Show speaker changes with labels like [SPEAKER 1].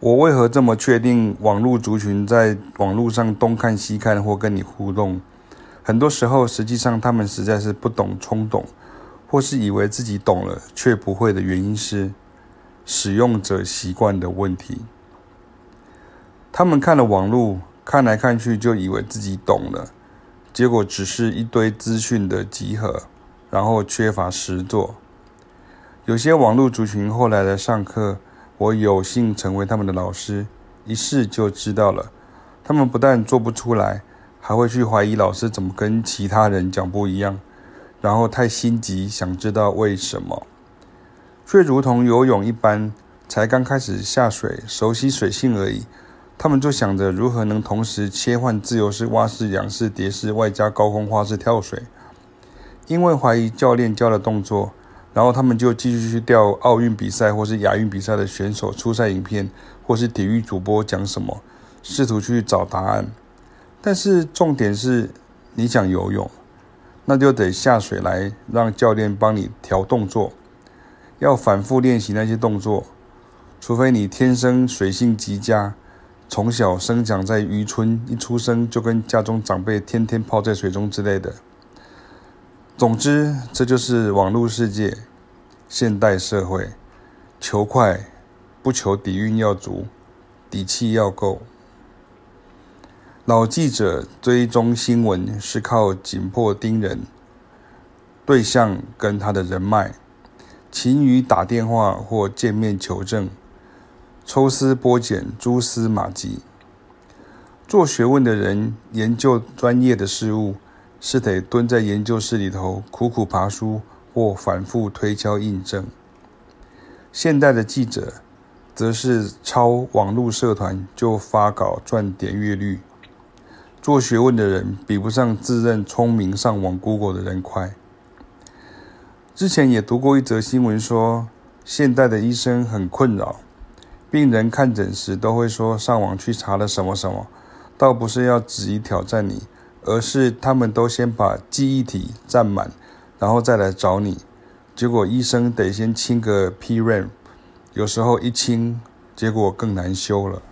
[SPEAKER 1] 我为何这么确定网络族群在网络上东看西看或跟你互动？很多时候，实际上他们实在是不懂冲动，或是以为自己懂了却不会的原因是使用者习惯的问题。他们看了网络，看来看去就以为自己懂了，结果只是一堆资讯的集合，然后缺乏实作。有些网络族群后来来上课。我有幸成为他们的老师，一试就知道了。他们不但做不出来，还会去怀疑老师怎么跟其他人讲不一样，然后太心急，想知道为什么，却如同游泳一般，才刚开始下水，熟悉水性而已。他们就想着如何能同时切换自由式、蛙式、仰式、蝶式，外加高空花式跳水。因为怀疑教练教的动作。然后他们就继续去调奥运比赛或是亚运比赛的选手出赛影片，或是体育主播讲什么，试图去找答案。但是重点是，你想游泳，那就得下水来让教练帮你调动作，要反复练习那些动作。除非你天生水性极佳，从小生长在渔村，一出生就跟家中长辈天天泡在水中之类的。总之，这就是网络世界，现代社会，求快，不求底蕴要足，底气要够。老记者追踪新闻是靠紧迫盯人，对象跟他的人脉，勤于打电话或见面求证，抽丝剥茧，蛛丝马迹。做学问的人研究专业的事物。是得蹲在研究室里头苦苦爬书或反复推敲印证。现代的记者，则是抄网络社团就发稿赚点阅率。做学问的人比不上自认聪明上网 Google 的人快。之前也读过一则新闻说，现代的医生很困扰，病人看诊时都会说上网去查了什么什么，倒不是要质疑挑战你。而是他们都先把记忆体占满，然后再来找你。结果医生得先清个 PRAM，有时候一清，结果更难修了。